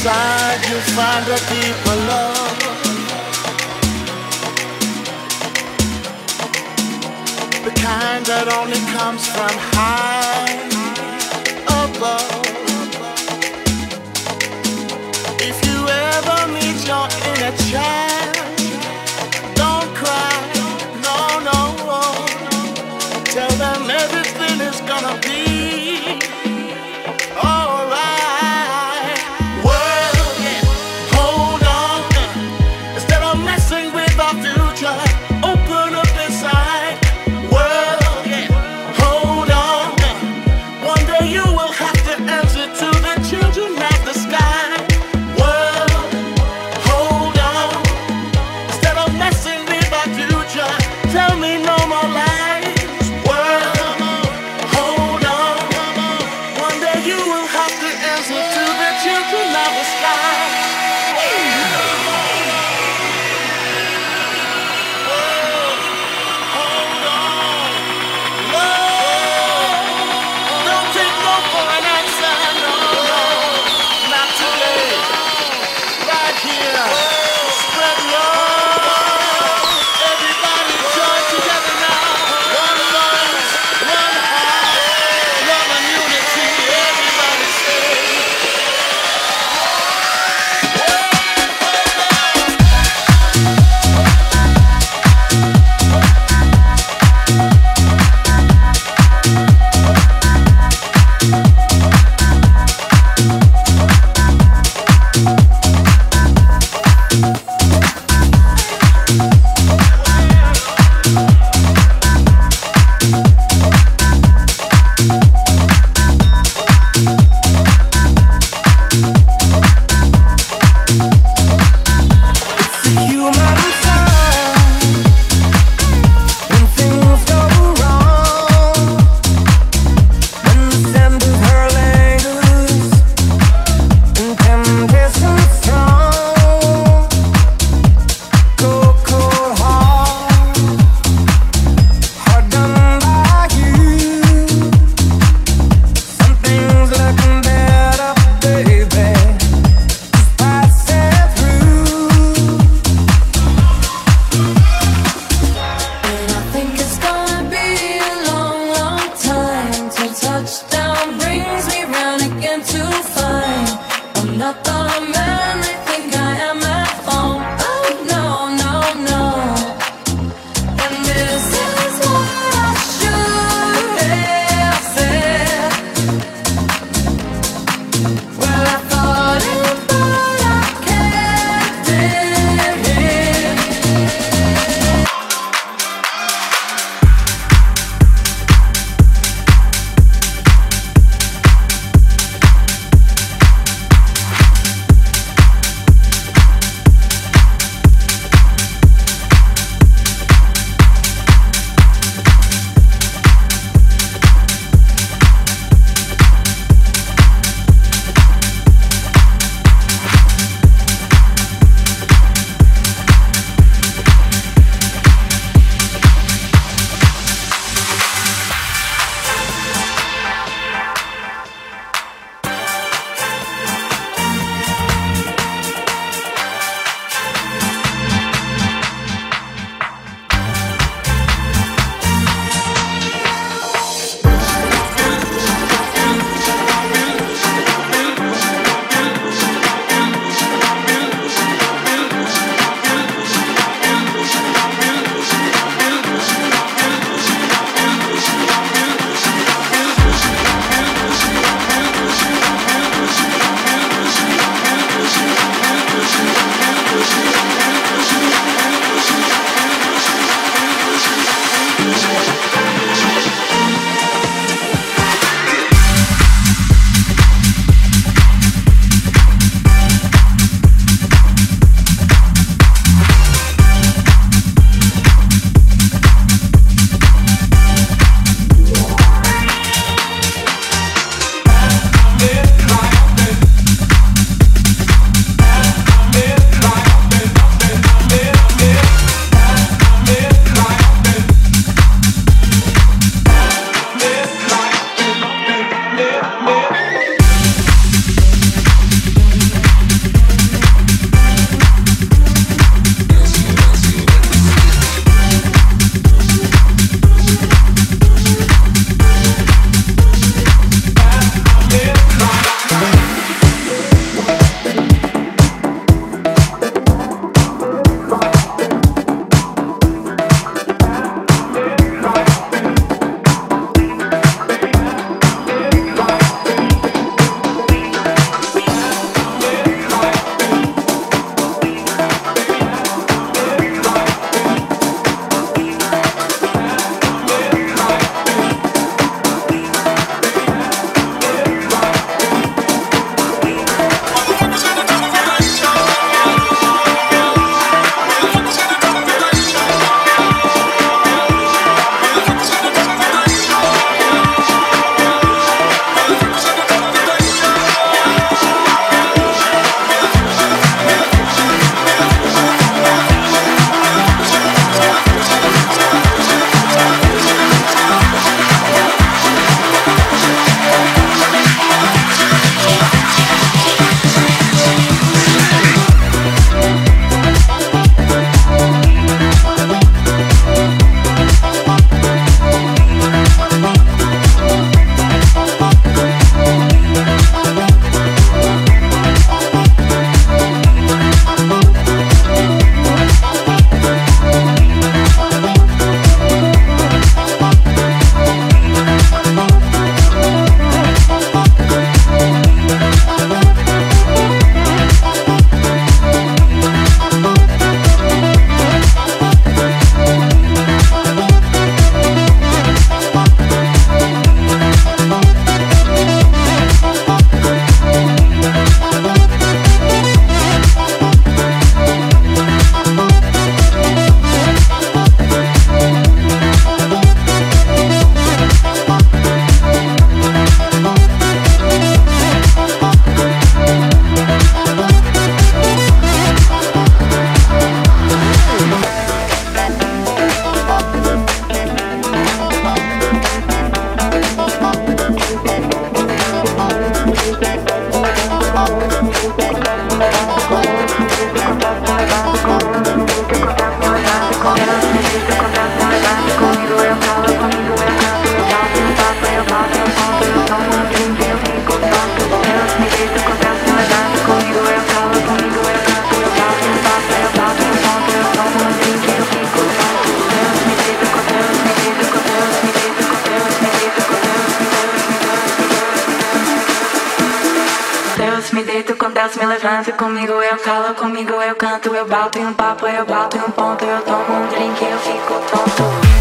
inside you find a deeper love. The kind that only comes from high brings me round again to find I'm not the man. Me levanta Comigo eu calo, comigo eu canto Eu bato em um papo, eu bato em um ponto Eu tomo um drink, eu fico tonto